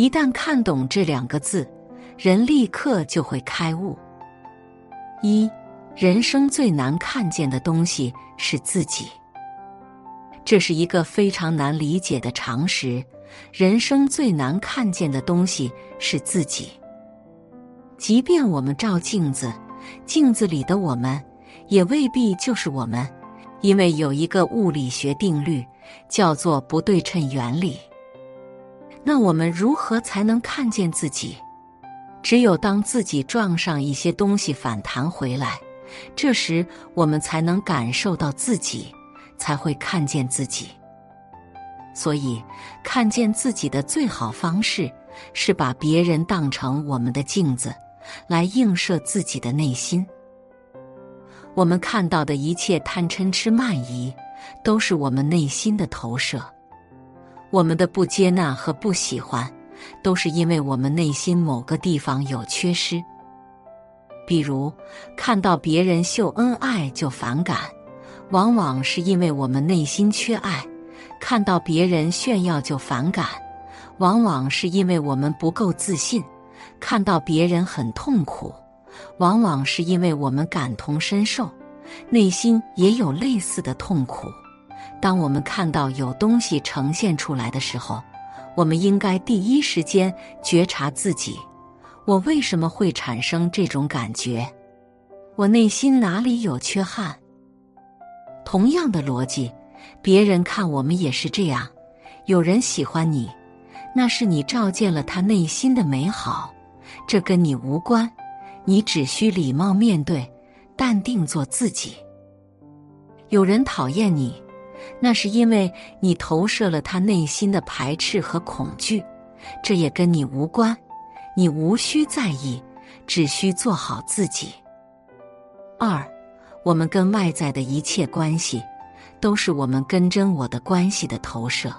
一旦看懂这两个字，人立刻就会开悟。一，人生最难看见的东西是自己。这是一个非常难理解的常识。人生最难看见的东西是自己。即便我们照镜子，镜子里的我们也未必就是我们，因为有一个物理学定律叫做不对称原理。那我们如何才能看见自己？只有当自己撞上一些东西反弹回来，这时我们才能感受到自己。才会看见自己，所以看见自己的最好方式是把别人当成我们的镜子，来映射自己的内心。我们看到的一切贪嗔痴慢疑，都是我们内心的投射。我们的不接纳和不喜欢，都是因为我们内心某个地方有缺失。比如，看到别人秀恩爱就反感。往往是因为我们内心缺爱，看到别人炫耀就反感；往往是因为我们不够自信，看到别人很痛苦；往往是因为我们感同身受，内心也有类似的痛苦。当我们看到有东西呈现出来的时候，我们应该第一时间觉察自己：我为什么会产生这种感觉？我内心哪里有缺憾？同样的逻辑，别人看我们也是这样。有人喜欢你，那是你照见了他内心的美好，这跟你无关。你只需礼貌面对，淡定做自己。有人讨厌你，那是因为你投射了他内心的排斥和恐惧，这也跟你无关。你无需在意，只需做好自己。二。我们跟外在的一切关系，都是我们跟真我的关系的投射。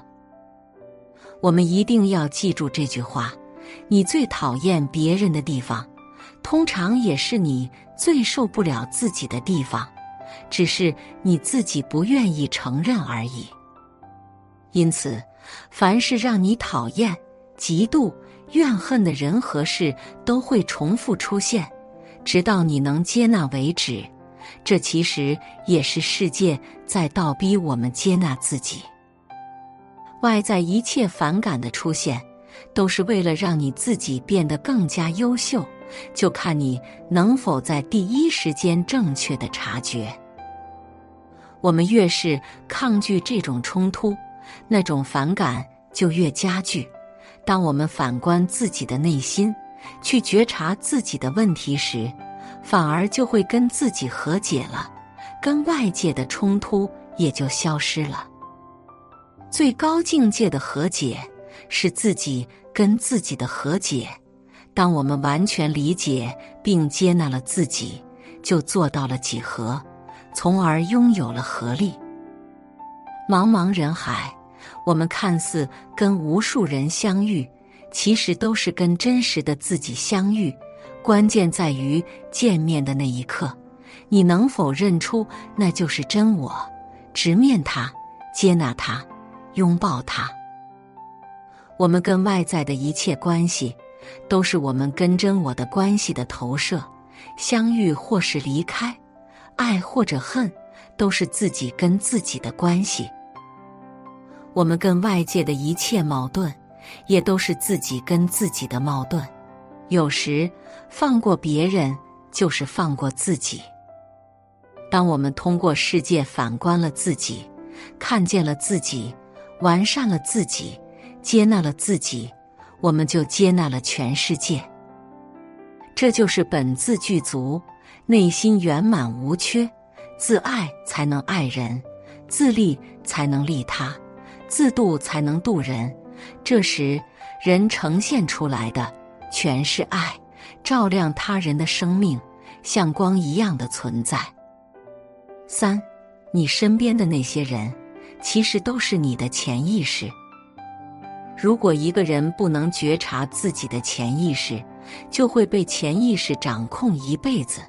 我们一定要记住这句话：你最讨厌别人的地方，通常也是你最受不了自己的地方，只是你自己不愿意承认而已。因此，凡是让你讨厌、嫉妒、怨恨的人和事，都会重复出现，直到你能接纳为止。这其实也是世界在倒逼我们接纳自己。外在一切反感的出现，都是为了让你自己变得更加优秀，就看你能否在第一时间正确的察觉。我们越是抗拒这种冲突，那种反感就越加剧。当我们反观自己的内心，去觉察自己的问题时，反而就会跟自己和解了，跟外界的冲突也就消失了。最高境界的和解是自己跟自己的和解。当我们完全理解并接纳了自己，就做到了几何，从而拥有了合力。茫茫人海，我们看似跟无数人相遇，其实都是跟真实的自己相遇。关键在于见面的那一刻，你能否认出那就是真我，直面它，接纳它，拥抱它。我们跟外在的一切关系，都是我们跟真我的关系的投射。相遇或是离开，爱或者恨，都是自己跟自己的关系。我们跟外界的一切矛盾，也都是自己跟自己的矛盾。有时，放过别人就是放过自己。当我们通过世界反观了自己，看见了自己，完善了自己，接纳了自己，我们就接纳了全世界。这就是本自具足，内心圆满无缺。自爱才能爱人，自利才能利他，自度才能度人。这时，人呈现出来的。全是爱，照亮他人的生命，像光一样的存在。三，你身边的那些人，其实都是你的潜意识。如果一个人不能觉察自己的潜意识，就会被潜意识掌控一辈子。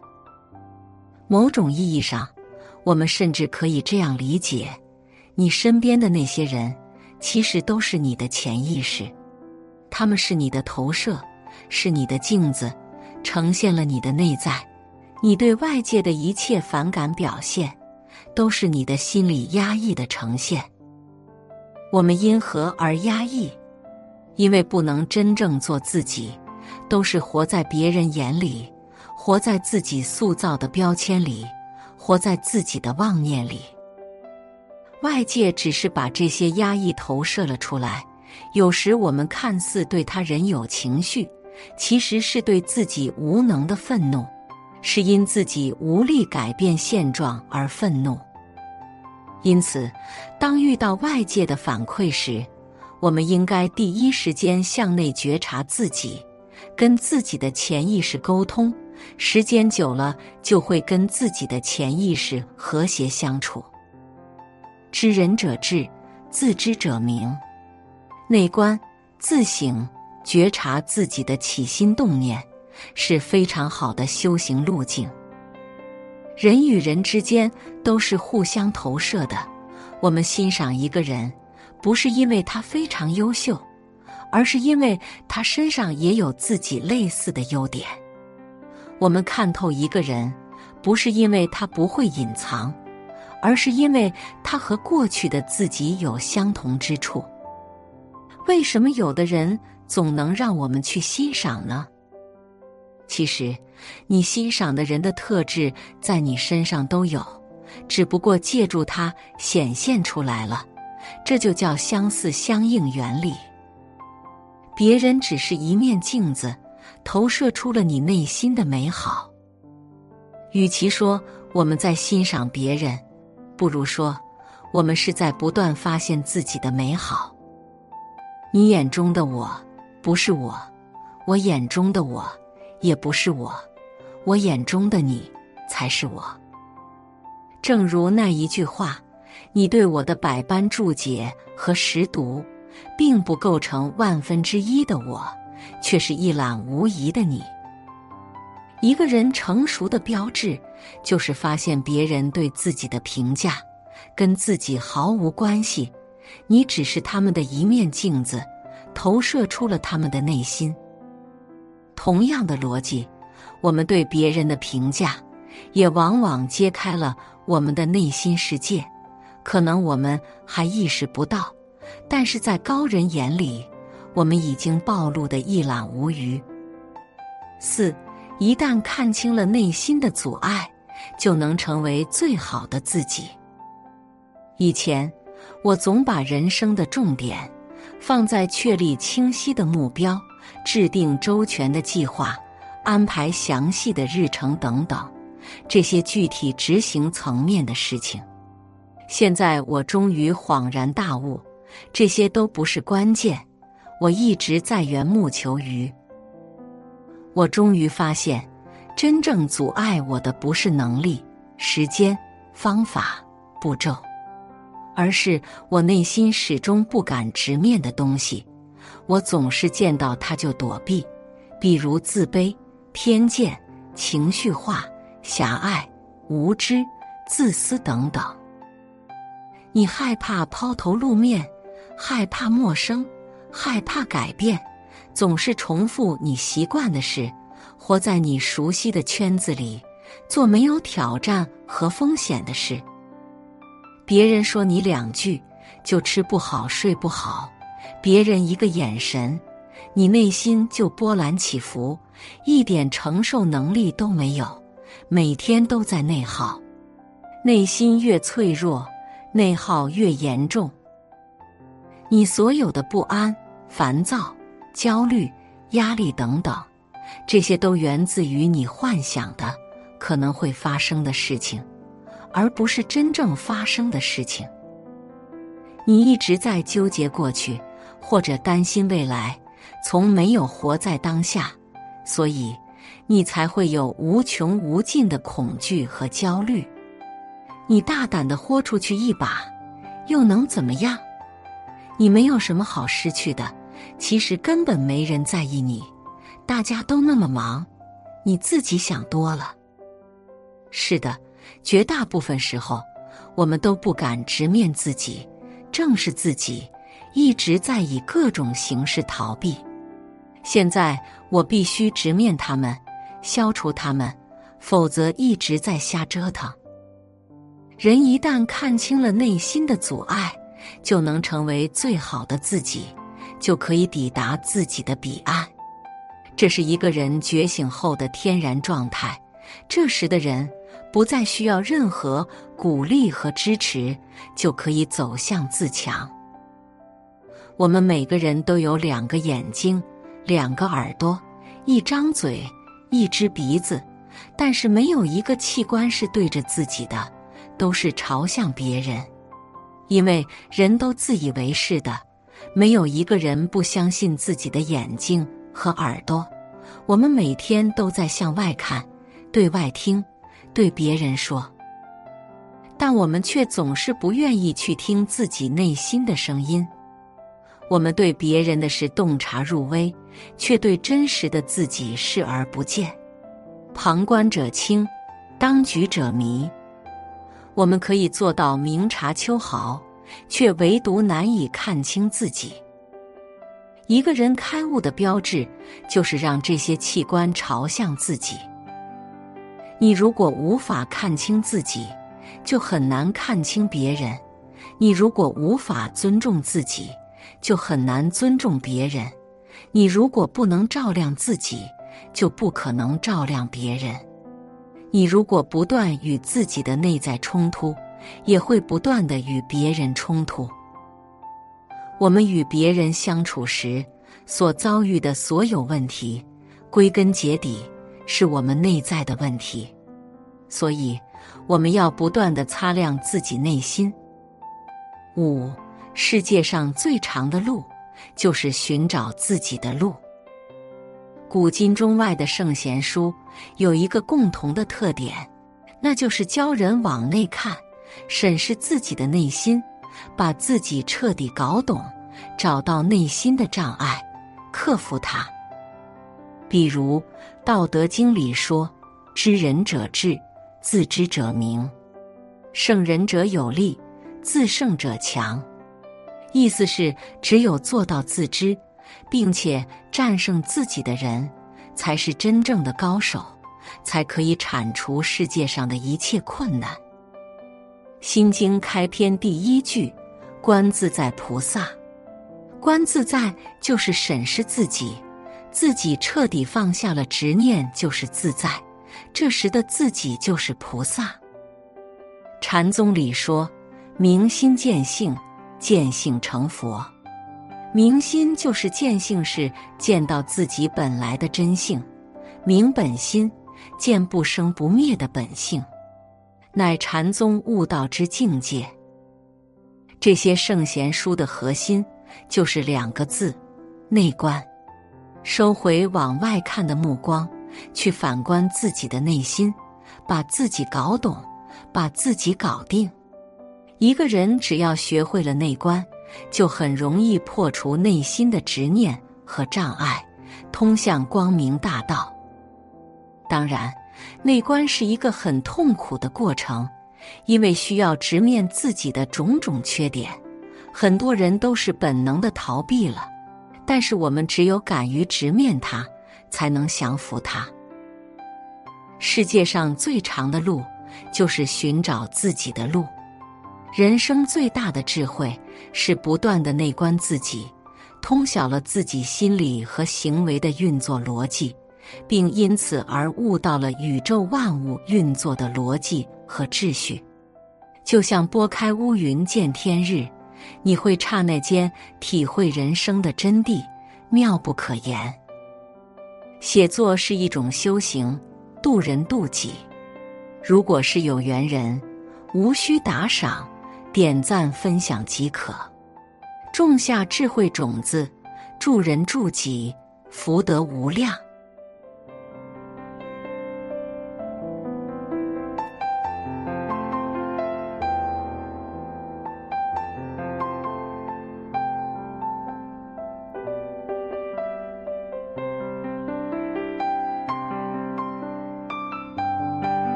某种意义上，我们甚至可以这样理解：你身边的那些人，其实都是你的潜意识。他们是你的投射，是你的镜子，呈现了你的内在。你对外界的一切反感表现，都是你的心理压抑的呈现。我们因何而压抑？因为不能真正做自己，都是活在别人眼里，活在自己塑造的标签里，活在自己的妄念里。外界只是把这些压抑投射了出来。有时我们看似对他人有情绪，其实是对自己无能的愤怒。是因自己无力改变现状而愤怒，因此，当遇到外界的反馈时，我们应该第一时间向内觉察自己，跟自己的潜意识沟通。时间久了，就会跟自己的潜意识和谐相处。知人者智，自知者明。内观、自省、觉察自己的起心动念。是非常好的修行路径。人与人之间都是互相投射的。我们欣赏一个人，不是因为他非常优秀，而是因为他身上也有自己类似的优点。我们看透一个人，不是因为他不会隐藏，而是因为他和过去的自己有相同之处。为什么有的人总能让我们去欣赏呢？其实，你欣赏的人的特质在你身上都有，只不过借助它显现出来了。这就叫相似相应原理。别人只是一面镜子，投射出了你内心的美好。与其说我们在欣赏别人，不如说我们是在不断发现自己的美好。你眼中的我，不是我；我眼中的我。也不是我，我眼中的你才是我。正如那一句话：“你对我的百般注解和识读，并不构成万分之一的我，却是一览无遗的你。”一个人成熟的标志，就是发现别人对自己的评价跟自己毫无关系，你只是他们的一面镜子，投射出了他们的内心。同样的逻辑，我们对别人的评价，也往往揭开了我们的内心世界。可能我们还意识不到，但是在高人眼里，我们已经暴露的一览无余。四，一旦看清了内心的阻碍，就能成为最好的自己。以前，我总把人生的重点放在确立清晰的目标。制定周全的计划，安排详细的日程等等，这些具体执行层面的事情。现在我终于恍然大悟，这些都不是关键。我一直在缘木求鱼。我终于发现，真正阻碍我的不是能力、时间、方法、步骤，而是我内心始终不敢直面的东西。我总是见到他就躲避，比如自卑、偏见、情绪化、狭隘、无知、自私等等。你害怕抛头露面，害怕陌生，害怕改变，总是重复你习惯的事，活在你熟悉的圈子里，做没有挑战和风险的事。别人说你两句，就吃不好睡不好。别人一个眼神，你内心就波澜起伏，一点承受能力都没有，每天都在内耗，内心越脆弱，内耗越严重。你所有的不安、烦躁、焦虑、压力等等，这些都源自于你幻想的可能会发生的事情，而不是真正发生的事情。你一直在纠结过去。或者担心未来，从没有活在当下，所以你才会有无穷无尽的恐惧和焦虑。你大胆的豁出去一把，又能怎么样？你没有什么好失去的，其实根本没人在意你，大家都那么忙，你自己想多了。是的，绝大部分时候，我们都不敢直面自己，正视自己。一直在以各种形式逃避。现在我必须直面他们，消除他们，否则一直在瞎折腾。人一旦看清了内心的阻碍，就能成为最好的自己，就可以抵达自己的彼岸。这是一个人觉醒后的天然状态。这时的人不再需要任何鼓励和支持，就可以走向自强。我们每个人都有两个眼睛。两个耳朵，一张嘴，一只鼻子，但是没有一个器官是对着自己的，都是朝向别人。因为人都自以为是的，没有一个人不相信自己的眼睛和耳朵。我们每天都在向外看，对外听，对别人说，但我们却总是不愿意去听自己内心的声音。我们对别人的事洞察入微，却对真实的自己视而不见。旁观者清，当局者迷。我们可以做到明察秋毫，却唯独难以看清自己。一个人开悟的标志，就是让这些器官朝向自己。你如果无法看清自己，就很难看清别人；你如果无法尊重自己，就很难尊重别人。你如果不能照亮自己，就不可能照亮别人。你如果不断与自己的内在冲突，也会不断的与别人冲突。我们与别人相处时所遭遇的所有问题，归根结底是我们内在的问题。所以，我们要不断的擦亮自己内心。五。世界上最长的路，就是寻找自己的路。古今中外的圣贤书有一个共同的特点，那就是教人往内看，审视自己的内心，把自己彻底搞懂，找到内心的障碍，克服它。比如《道德经》里说：“知人者智，自知者明；胜人者有力，自胜者强。”意思是，只有做到自知，并且战胜自己的人，才是真正的高手，才可以铲除世界上的一切困难。《心经》开篇第一句：“观自在菩萨。”观自在就是审视自己，自己彻底放下了执念，就是自在。这时的自己就是菩萨。禅宗里说：“明心见性。”见性成佛，明心就是见性是见到自己本来的真性，明本心见不生不灭的本性，乃禅宗悟道之境界。这些圣贤书的核心就是两个字：内观。收回往外看的目光，去反观自己的内心，把自己搞懂，把自己搞定。一个人只要学会了内观，就很容易破除内心的执念和障碍，通向光明大道。当然，内观是一个很痛苦的过程，因为需要直面自己的种种缺点。很多人都是本能的逃避了，但是我们只有敢于直面它，才能降服它。世界上最长的路，就是寻找自己的路。人生最大的智慧是不断的内观自己，通晓了自己心理和行为的运作逻辑，并因此而悟到了宇宙万物运作的逻辑和秩序。就像拨开乌云见天日，你会刹那间体会人生的真谛，妙不可言。写作是一种修行，渡人渡己。如果是有缘人，无需打赏。点赞分享即可，种下智慧种子，助人助己，福德无量。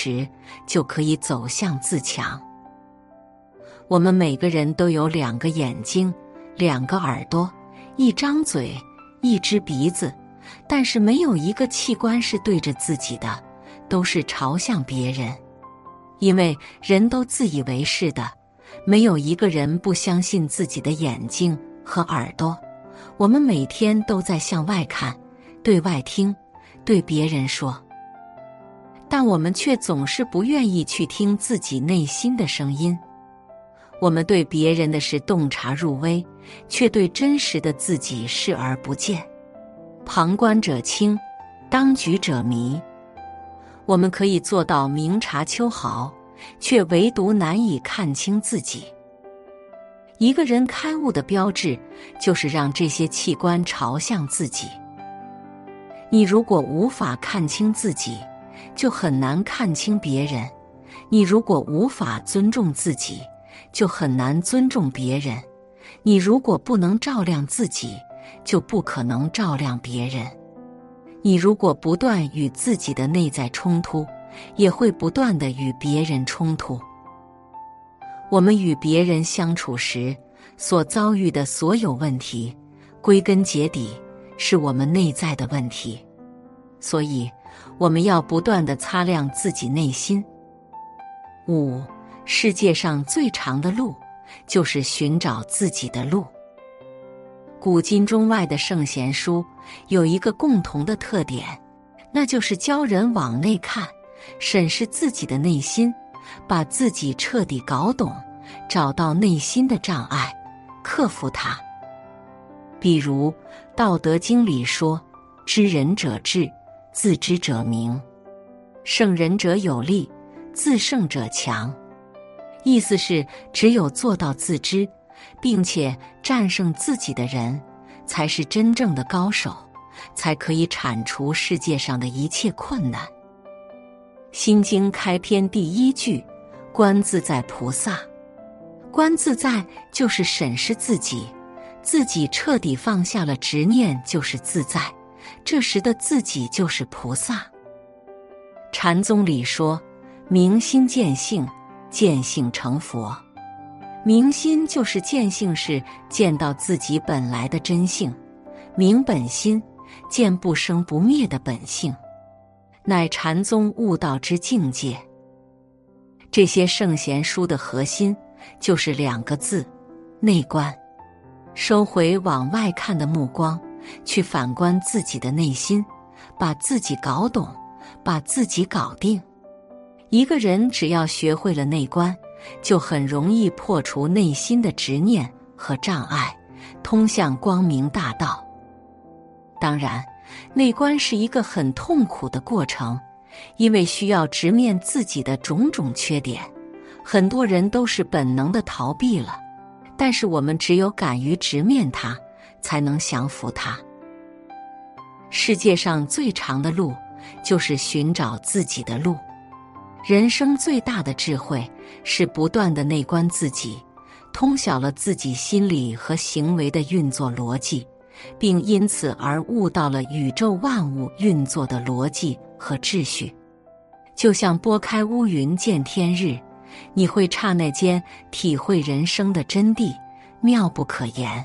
时，就可以走向自强。我们每个人都有两个眼睛、两个耳朵、一张嘴、一只鼻子，但是没有一个器官是对着自己的，都是朝向别人。因为人都自以为是的，没有一个人不相信自己的眼睛和耳朵。我们每天都在向外看，对外听，对别人说，但我们却总是不愿意去听自己内心的声音。我们对别人的事洞察入微，却对真实的自己视而不见。旁观者清，当局者迷。我们可以做到明察秋毫，却唯独难以看清自己。一个人开悟的标志，就是让这些器官朝向自己。你如果无法看清自己，就很难看清别人；你如果无法尊重自己，就很难尊重别人。你如果不能照亮自己，就不可能照亮别人。你如果不断与自己的内在冲突，也会不断的与别人冲突。我们与别人相处时所遭遇的所有问题，归根结底是我们内在的问题。所以，我们要不断的擦亮自己内心。五。世界上最长的路，就是寻找自己的路。古今中外的圣贤书有一个共同的特点，那就是教人往内看，审视自己的内心，把自己彻底搞懂，找到内心的障碍，克服它。比如《道德经》里说：“知人者智，自知者明；胜人者有力，自胜者强。”意思是，只有做到自知，并且战胜自己的人，才是真正的高手，才可以铲除世界上的一切困难。《心经》开篇第一句：“观自在菩萨。”观自在就是审视自己，自己彻底放下了执念，就是自在。这时的自己就是菩萨。禅宗里说：“明心见性。”见性成佛，明心就是见性是见到自己本来的真性，明本心见不生不灭的本性，乃禅宗悟道之境界。这些圣贤书的核心就是两个字：内观。收回往外看的目光，去反观自己的内心，把自己搞懂，把自己搞定。一个人只要学会了内观，就很容易破除内心的执念和障碍，通向光明大道。当然，内观是一个很痛苦的过程，因为需要直面自己的种种缺点。很多人都是本能的逃避了，但是我们只有敢于直面它，才能降服它。世界上最长的路，就是寻找自己的路。人生最大的智慧是不断的内观自己，通晓了自己心理和行为的运作逻辑，并因此而悟到了宇宙万物运作的逻辑和秩序。就像拨开乌云见天日，你会刹那间体会人生的真谛，妙不可言。